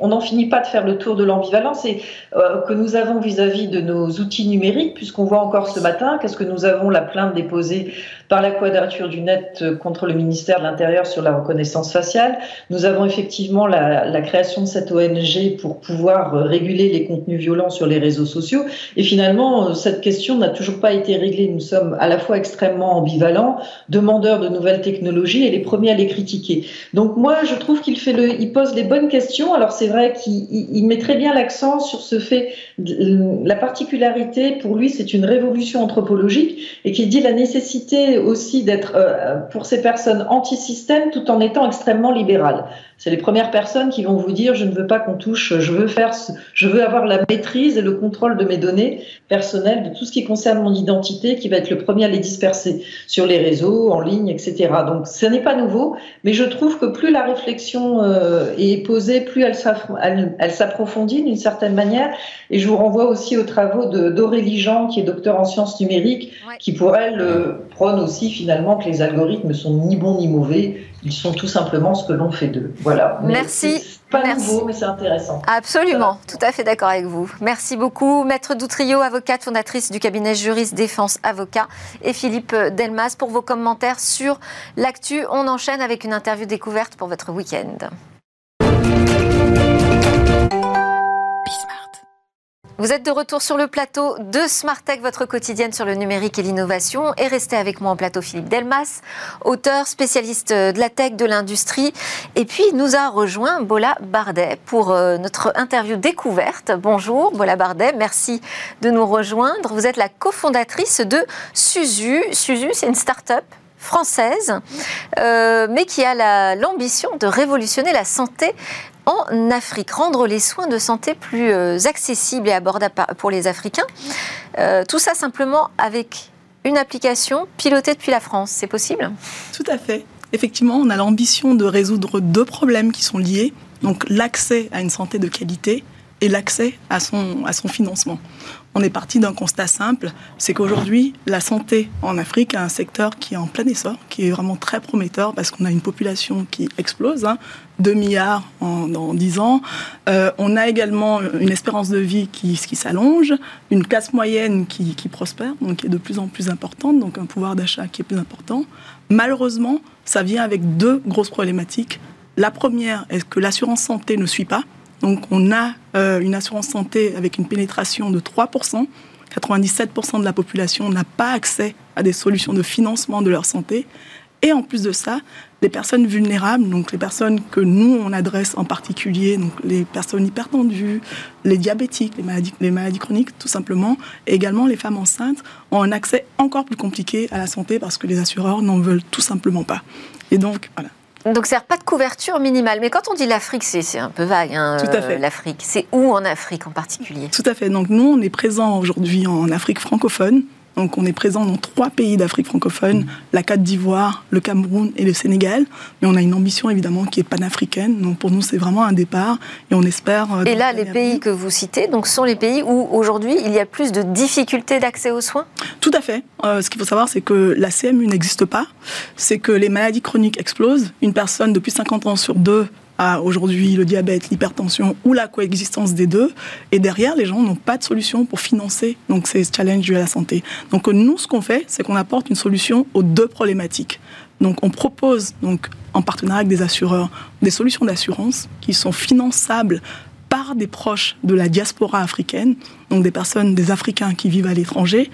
on n'en finit pas de faire le tour de l'ambivalence et que nous avons vis-à-vis -vis de nos outils numériques, puisqu'on voit encore ce matin qu'est-ce que nous avons la plainte déposée par la Quadrature du Net contre le ministère de l'Intérieur sur la reconnaissance faciale. Nous avons effectivement la, la, création de cette ONG pour pouvoir réguler les contenus violents sur les réseaux sociaux. Et finalement, cette question n'a toujours pas été réglée. Nous sommes à la fois extrêmement ambivalents, demandeurs de nouvelles technologies et les premiers à les critiquer. Donc moi, je trouve qu'il fait le, il pose les bonnes questions. Alors c'est vrai qu'il met très bien l'accent sur ce fait, la particularité pour lui, c'est une révolution anthropologique et qu'il dit la nécessité aussi d'être euh, pour ces personnes anti-système tout en étant extrêmement libérales. C'est les premières personnes qui vont vous dire je ne veux pas qu'on touche, je veux faire, je veux avoir la maîtrise et le contrôle de mes données personnelles, de tout ce qui concerne mon identité, qui va être le premier à les disperser sur les réseaux, en ligne, etc. Donc ce n'est pas nouveau, mais je trouve que plus la réflexion euh, est posée, plus elle s'approfondit d'une certaine manière. Et je vous renvoie aussi aux travaux d'Aurélie Jean, qui est docteur en sciences numériques, qui pour elle euh, prône aussi finalement que les algorithmes sont ni bons ni mauvais, ils sont tout simplement ce que l'on fait d'eux. Voilà. Merci. Pas nouveau, mais c'est intéressant. Absolument, tout à fait d'accord avec vous. Merci beaucoup, Maître Doutrio, avocate fondatrice du cabinet Juriste Défense Avocat, et Philippe Delmas pour vos commentaires sur l'actu. On enchaîne avec une interview découverte pour votre week-end. Vous êtes de retour sur le plateau de Smart Tech, votre quotidienne sur le numérique et l'innovation. Et restez avec moi en plateau Philippe Delmas, auteur, spécialiste de la tech, de l'industrie. Et puis, nous a rejoint Bola Bardet pour euh, notre interview découverte. Bonjour Bola Bardet, merci de nous rejoindre. Vous êtes la cofondatrice de Suzu. Suzu, c'est une start-up française, euh, mais qui a l'ambition de révolutionner la santé en Afrique, rendre les soins de santé plus euh, accessibles et abordables pour les Africains. Euh, tout ça simplement avec une application pilotée depuis la France. C'est possible? Tout à fait. Effectivement, on a l'ambition de résoudre deux problèmes qui sont liés. Donc l'accès à une santé de qualité et l'accès à son, à son financement. On est parti d'un constat simple, c'est qu'aujourd'hui, la santé en Afrique a un secteur qui est en plein essor, qui est vraiment très prometteur parce qu'on a une population qui explose, hein, 2 milliards en, dans 10 ans. Euh, on a également une espérance de vie qui, qui s'allonge, une classe moyenne qui, qui, prospère, donc qui est de plus en plus importante, donc un pouvoir d'achat qui est plus important. Malheureusement, ça vient avec deux grosses problématiques. La première est que l'assurance santé ne suit pas. Donc on a euh, une assurance santé avec une pénétration de 3%. 97% de la population n'a pas accès à des solutions de financement de leur santé. Et en plus de ça, les personnes vulnérables, donc les personnes que nous, on adresse en particulier, donc les personnes hypertendues, les diabétiques, les maladies, les maladies chroniques tout simplement, et également les femmes enceintes, ont un accès encore plus compliqué à la santé parce que les assureurs n'en veulent tout simplement pas. Et donc, voilà, donc, c'est pas de couverture minimale. Mais quand on dit l'Afrique, c'est un peu vague. Hein, Tout à fait. L'Afrique, c'est où en Afrique en particulier? Tout à fait. Donc, nous, on est présent aujourd'hui en Afrique francophone. Donc on est présent dans trois pays d'Afrique francophone, la Côte d'Ivoire, le Cameroun et le Sénégal. Mais on a une ambition évidemment qui est panafricaine. Donc pour nous c'est vraiment un départ et on espère. Euh, et là les pays que vous citez donc sont les pays où aujourd'hui il y a plus de difficultés d'accès aux soins? Tout à fait. Euh, ce qu'il faut savoir c'est que la CMU n'existe pas. C'est que les maladies chroniques explosent. Une personne depuis 50 ans sur deux aujourd'hui le diabète, l'hypertension ou la coexistence des deux. Et derrière, les gens n'ont pas de solution pour financer donc ces challenges dus à la santé. Donc nous, ce qu'on fait, c'est qu'on apporte une solution aux deux problématiques. Donc on propose donc en partenariat avec des assureurs des solutions d'assurance qui sont finançables par des proches de la diaspora africaine, donc des personnes, des Africains qui vivent à l'étranger,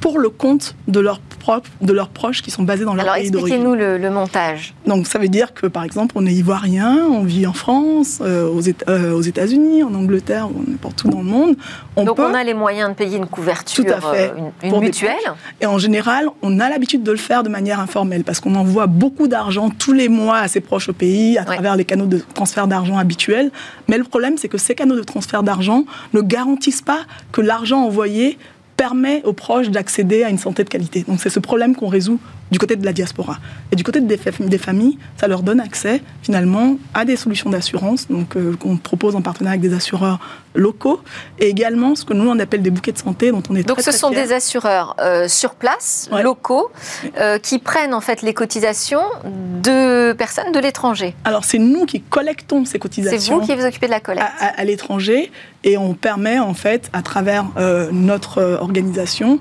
pour le compte de leurs propres, de leurs proches qui sont basés dans leur pays d'origine. Alors expliquez-nous le, montage. Donc ça veut dire que par exemple on est ivoirien, on vit en France, euh, aux, euh, aux États-Unis, en Angleterre, n'importe où dans le monde. On Donc on a les moyens de payer une couverture, Tout à fait, euh, une, mutuelle. Et en général, on a l'habitude de le faire de manière informelle parce qu'on envoie beaucoup d'argent tous les mois à ses proches au pays à travers les canaux de transfert d'argent habituels. Mais le problème, c'est que ces canaux de transfert d'argent ne garantissent pas que l'argent envoyé permet aux proches d'accéder à une santé de qualité. Donc c'est ce problème qu'on résout du côté de la diaspora. Et du côté des, familles, ça leur donne accès finalement à des solutions d'assurance, donc euh, qu'on propose en partenariat avec des assureurs locaux, et également ce que nous on appelle des bouquets de santé, dont on est donc très, ce sont des assureurs euh, sur place, locaux, euh, qui prennent en fait les cotisations de personnes de l'étranger. Alors c'est nous qui collectons ces cotisations. C'est vous qui vous occupez de la collecte. À, à l'étranger, et on permet en fait à travers notre organisation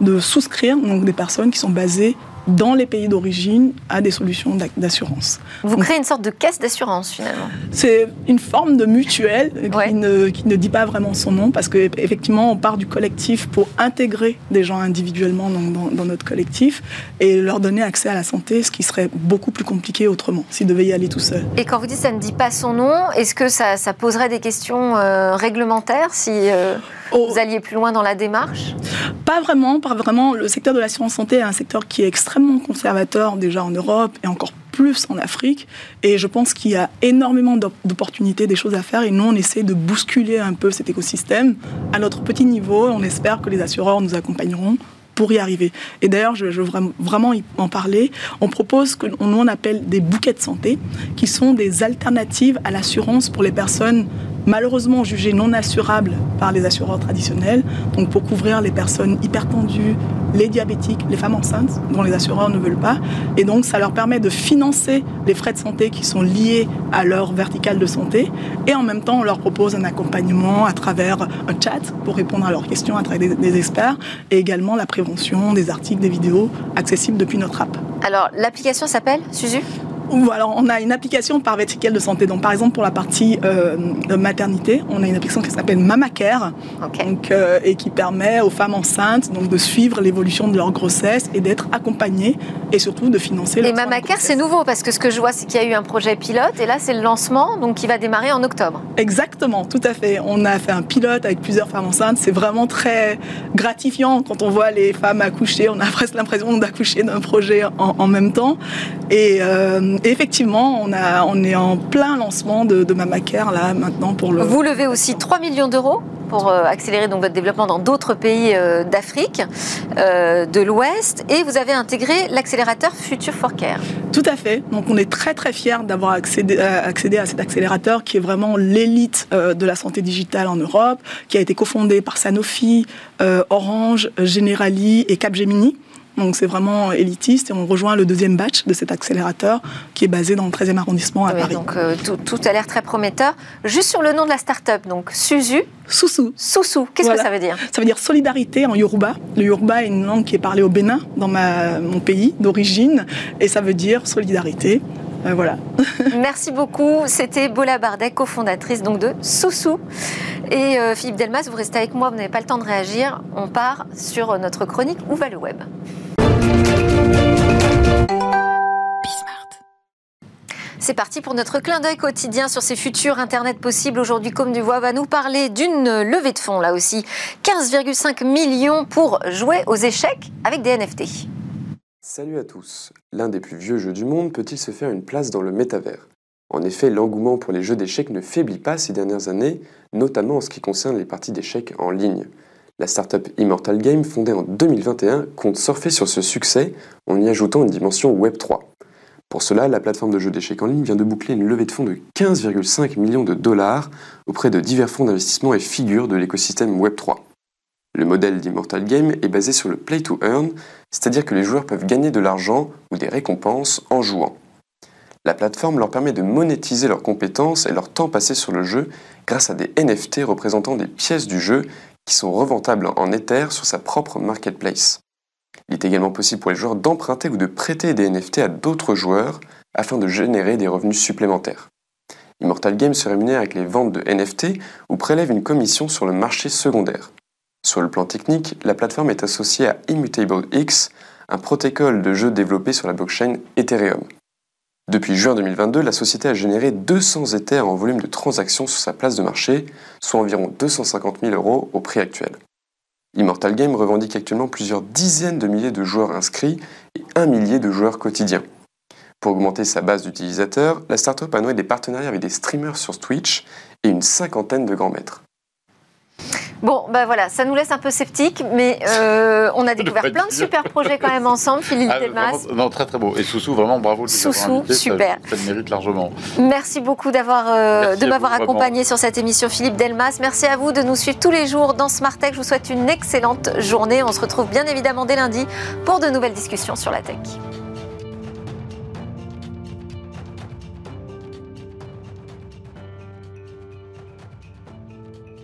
de souscrire donc des personnes qui sont basées dans les pays d'origine à des solutions d'assurance. Vous créez une sorte de caisse d'assurance finalement C'est une forme de mutuelle qui, ne, qui, ne, dit pas vraiment son nom parce qu'effectivement on part du collectif pour intégrer des gens individuellement dans, dans, notre collectif et leur donner accès à la santé, ce qui serait beaucoup plus compliqué autrement s'ils devaient y aller tout seuls. Et quand vous dites ça ne dit pas son nom, est-ce que ça, ça, poserait des questions euh, réglementaires si... Euh, Oh. Vous alliez plus loin dans la démarche? Pas vraiment, pas vraiment. Le secteur de l'assurance santé est un secteur qui est extrêmement conservateur déjà en Europe et encore plus en Afrique. Et je pense qu'il y a énormément d'opportunités, des choses à faire. Et nous, on essaie de bousculer un peu cet écosystème à notre petit niveau. On espère que les assureurs nous accompagneront pour y arriver. Et d'ailleurs, je, veux vraiment en parler. On propose que nous on appelle des bouquets de santé, qui sont des alternatives à l'assurance pour les personnes malheureusement jugées non assurables par les assureurs traditionnels, donc pour couvrir les personnes hypertendues, les diabétiques, les femmes enceintes, dont les assureurs ne veulent pas. Et donc ça leur permet de financer les frais de santé qui sont liés à leur verticale de santé. Et en même temps, on leur propose un accompagnement à travers un chat pour répondre à leurs questions à travers des, experts et également la prévention, des articles, des vidéos accessibles depuis notre app. Alors l'application s'appelle Suzu? Alors, on a une application par verticale de santé. Donc, par exemple, pour la partie euh, maternité, on a une application qui s'appelle MamaCare donc, euh, et qui permet aux femmes enceintes donc, de suivre l'évolution de leur grossesse et d'être accompagnées et surtout de financer Et MamaCare, c'est nouveau parce que ce que je vois, c'est qu'il y a eu un projet pilote et là, c'est le lancement donc, qui va démarrer en octobre. Exactement, tout à fait. On a fait un pilote avec plusieurs femmes enceintes. C'est vraiment très gratifiant quand on voit les femmes accoucher. On a presque l'impression d'accoucher d'un projet en, même temps. Et, euh, effectivement, on, a, on est en plein lancement de, de Mamacare là maintenant pour le. Vous levez aussi 3 millions d'euros pour euh, accélérer donc votre développement dans d'autres pays euh, d'Afrique, de l'Ouest, et vous avez intégré l'accélérateur Future for Care. Tout à fait. Donc on est très très fiers d'avoir accédé, accédé, à cet accélérateur qui est vraiment l'élite de la santé digitale en Europe, qui a été cofondé par Sanofi, Orange, Generali et Capgemini. Donc c'est vraiment élitiste et on rejoint le deuxième batch de cet accélérateur qui est basé dans le 13e arrondissement à Paris. Donc euh, tout, a l'air très prometteur. Juste sur le nom de la start-up, donc Suzu. Sousou. Sousou, qu'est-ce que ça veut dire? Ça veut dire solidarité en Yoruba. Le Yoruba est une langue qui est parlée au Bénin, dans ma, mon pays d'origine, et ça veut dire solidarité. Euh. Merci beaucoup. C'était Bola Bardec, cofondatrice donc de Soussou. Et euh, Philippe Delmas, vous restez avec moi, vous n'avez pas le temps de réagir. On part sur notre chronique Où va le web? C'est parti pour notre clin d'œil quotidien sur ces futurs Internet possibles. Aujourd'hui, comme du voix va nous parler d'une levée de fonds, là aussi. 15,5 millions pour jouer aux échecs avec des NFT. Salut à tous. L'un des plus vieux jeux du monde peut-il se faire une place dans le métavers? En effet, l'engouement pour les jeux d'échecs ne faiblit pas ces dernières années, notamment en ce qui concerne les parties d'échecs en ligne. La startup Immortal Game, fondée en 2021, compte surfer sur ce succès en y ajoutant une dimension Web3. Pour cela, la plateforme de jeux d'échecs en ligne vient de boucler une levée de fonds de 15,5 millions de dollars auprès de divers fonds d'investissement et figures de l'écosystème Web3. Le modèle d'Immortal Game est basé sur le play to earn, c'est-à-dire que les joueurs peuvent gagner de l'argent ou des récompenses en jouant. La plateforme leur permet de monétiser leurs compétences et leur temps passé sur le jeu grâce à des NFT représentant des pièces du jeu qui sont reventables en Ether sur sa propre marketplace. Il est également possible pour les joueurs d'emprunter ou de prêter des NFT à d'autres joueurs afin de générer des revenus supplémentaires. Immortal Game se rémunère avec les ventes de NFT ou prélève une commission sur le marché secondaire. Sur le plan technique, la plateforme est associée à Immutable X, un protocole de jeu développé sur la blockchain Ethereum. Depuis juin 2022, la société a généré 200 Ethers en volume de transactions sur sa place de marché, soit environ 250 000 euros au prix actuel. Immortal Game revendique actuellement plusieurs dizaines de milliers de joueurs inscrits et un millier de joueurs quotidiens. Pour augmenter sa base d'utilisateurs, la startup a noué des partenariats avec des streamers sur Twitch et une cinquantaine de grands maîtres. Bon, ben voilà, ça nous laisse un peu sceptiques, mais euh, on a découvert plein de super projets quand même ensemble, Philippe ah, Delmas. Non, très très beau. Et Soussou, vraiment bravo. Soussou, super. Ça, le mérite largement. Merci beaucoup d'avoir, euh, de m'avoir accompagné sur cette émission, Philippe Delmas. Merci à vous de nous suivre tous les jours dans Smart Tech. Je vous souhaite une excellente journée. On se retrouve bien évidemment dès lundi pour de nouvelles discussions sur la tech.